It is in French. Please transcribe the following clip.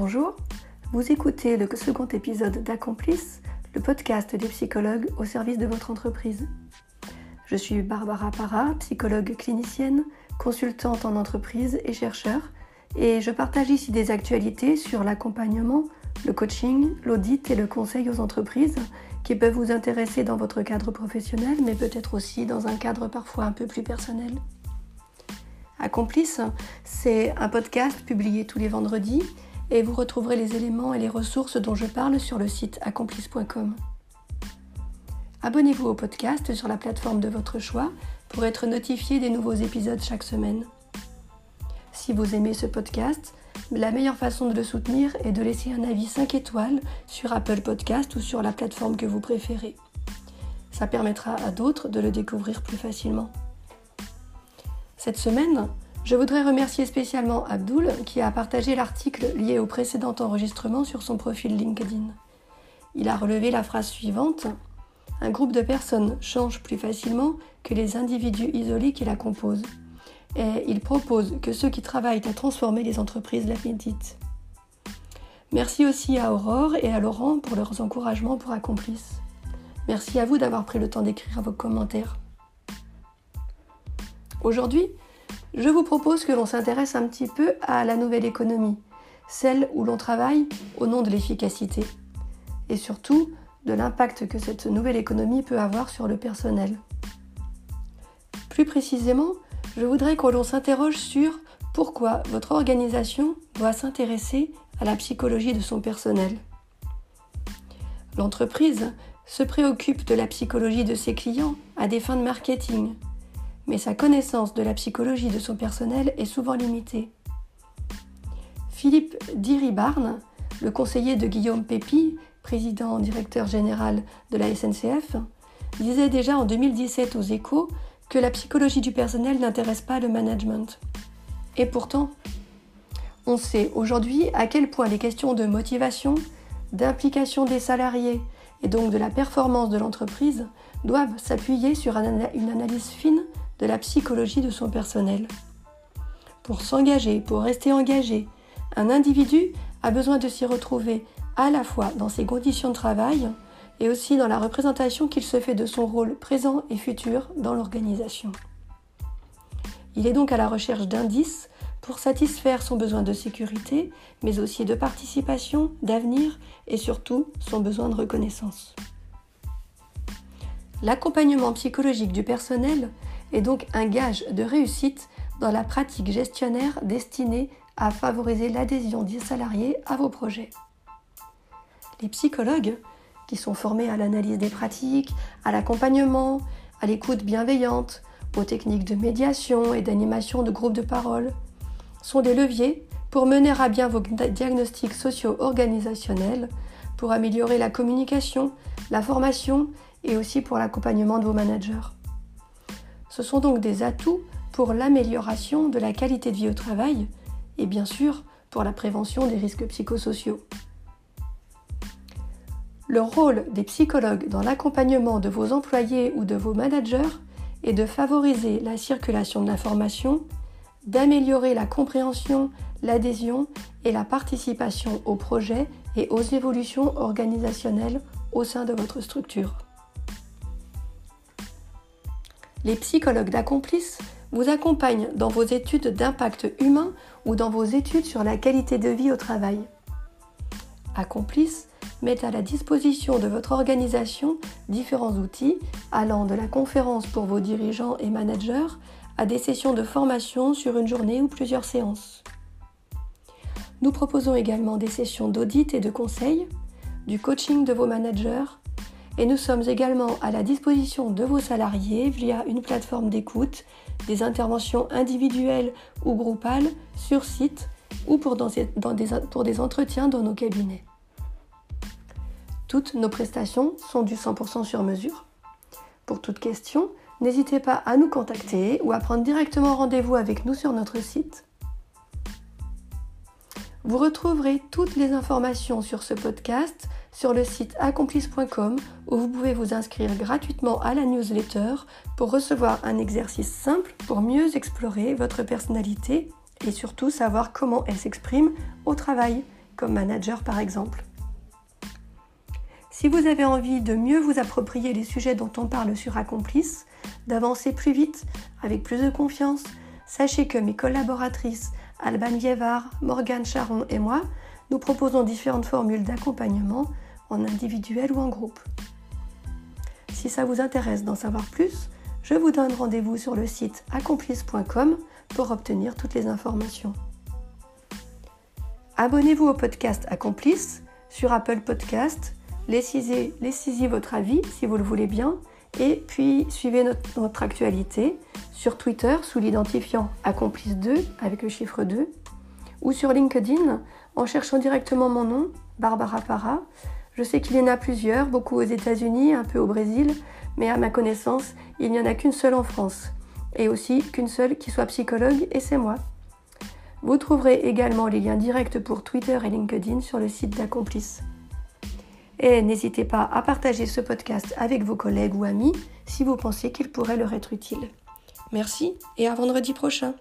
Bonjour, vous écoutez le second épisode d'Accomplice, le podcast des psychologues au service de votre entreprise. Je suis Barbara Parra, psychologue clinicienne, consultante en entreprise et chercheur, et je partage ici des actualités sur l'accompagnement, le coaching, l'audit et le conseil aux entreprises qui peuvent vous intéresser dans votre cadre professionnel, mais peut-être aussi dans un cadre parfois un peu plus personnel. Accomplice, c'est un podcast publié tous les vendredis et vous retrouverez les éléments et les ressources dont je parle sur le site accomplice.com. Abonnez-vous au podcast sur la plateforme de votre choix pour être notifié des nouveaux épisodes chaque semaine. Si vous aimez ce podcast, la meilleure façon de le soutenir est de laisser un avis 5 étoiles sur Apple Podcast ou sur la plateforme que vous préférez. Ça permettra à d'autres de le découvrir plus facilement. Cette semaine, je voudrais remercier spécialement Abdul qui a partagé l'article lié au précédent enregistrement sur son profil LinkedIn. Il a relevé la phrase suivante Un groupe de personnes change plus facilement que les individus isolés qui la composent. Et il propose que ceux qui travaillent à transformer les entreprises la méditent. Merci aussi à Aurore et à Laurent pour leurs encouragements pour Accomplice. Merci à vous d'avoir pris le temps d'écrire vos commentaires. Aujourd'hui, je vous propose que l'on s'intéresse un petit peu à la nouvelle économie, celle où l'on travaille au nom de l'efficacité, et surtout de l'impact que cette nouvelle économie peut avoir sur le personnel. Plus précisément, je voudrais que l'on s'interroge sur pourquoi votre organisation doit s'intéresser à la psychologie de son personnel. L'entreprise se préoccupe de la psychologie de ses clients à des fins de marketing, mais sa connaissance de la psychologie de son personnel est souvent limitée. Philippe Diribarne, le conseiller de Guillaume Pépi, président directeur général de la SNCF, disait déjà en 2017 aux échos que la psychologie du personnel n'intéresse pas le management. Et pourtant, on sait aujourd'hui à quel point les questions de motivation, d'implication des salariés et donc de la performance de l'entreprise doivent s'appuyer sur une analyse fine de la psychologie de son personnel. Pour s'engager, pour rester engagé, un individu a besoin de s'y retrouver à la fois dans ses conditions de travail et aussi dans la représentation qu'il se fait de son rôle présent et futur dans l'organisation. Il est donc à la recherche d'indices pour satisfaire son besoin de sécurité, mais aussi de participation, d'avenir et surtout son besoin de reconnaissance. L'accompagnement psychologique du personnel est donc un gage de réussite dans la pratique gestionnaire destinée à favoriser l'adhésion des salariés à vos projets. Les psychologues, qui sont formés à l'analyse des pratiques, à l'accompagnement, à l'écoute bienveillante, aux techniques de médiation et d'animation de groupes de parole, sont des leviers pour mener à bien vos diagnostics socio-organisationnels, pour améliorer la communication, la formation et aussi pour l'accompagnement de vos managers. Ce sont donc des atouts pour l'amélioration de la qualité de vie au travail et bien sûr pour la prévention des risques psychosociaux. Le rôle des psychologues dans l'accompagnement de vos employés ou de vos managers est de favoriser la circulation de l'information, d'améliorer la compréhension, l'adhésion et la participation aux projets et aux évolutions organisationnelles au sein de votre structure. Les psychologues d'accomplice vous accompagnent dans vos études d'impact humain ou dans vos études sur la qualité de vie au travail. Accomplice met à la disposition de votre organisation différents outils allant de la conférence pour vos dirigeants et managers à des sessions de formation sur une journée ou plusieurs séances. Nous proposons également des sessions d'audit et de conseil, du coaching de vos managers, et nous sommes également à la disposition de vos salariés via une plateforme d'écoute, des interventions individuelles ou groupales sur site ou pour, des, entretiens dans nos cabinets. Toutes nos prestations sont du 100% sur mesure. Pour toute question, n'hésitez pas à nous contacter ou à prendre directement rendez-vous avec nous sur notre site. Vous retrouverez toutes les informations sur ce podcast sur le site accomplice.com où vous pouvez vous inscrire gratuitement à la newsletter pour recevoir un exercice simple pour mieux explorer votre personnalité et surtout savoir comment elle s'exprime au travail comme manager par exemple. Si vous avez envie de mieux vous approprier les sujets dont on parle sur Accomplice, d'avancer plus vite, avec plus de confiance, sachez que mes collaboratrices Alban Liévard, Morgane Charon et moi, nous proposons différentes formules d'accompagnement en individuel ou en groupe. Si ça vous intéresse d'en savoir plus, je vous donne rendez-vous sur le site accomplice.com pour obtenir toutes les informations. Abonnez-vous au podcast Accomplice sur Apple Podcast, laissez, laissez votre avis si vous le voulez bien, et puis suivez notre, actualité sur Twitter sous l'identifiant Accomplice2 avec le chiffre 2, ou sur LinkedIn en cherchant directement mon nom, Barbara Para. Je sais qu'il y en a plusieurs, beaucoup aux États-Unis, un peu au Brésil, mais à ma connaissance, il n'y en a qu'une seule en France, et aussi qu'une seule qui soit psychologue, et c'est moi. Vous trouverez également les liens directs pour Twitter et LinkedIn sur le site d'Accomplice. Et n'hésitez pas à partager ce podcast avec vos collègues ou amis si vous pensez qu'il pourrait leur être utile. Merci et à vendredi prochain.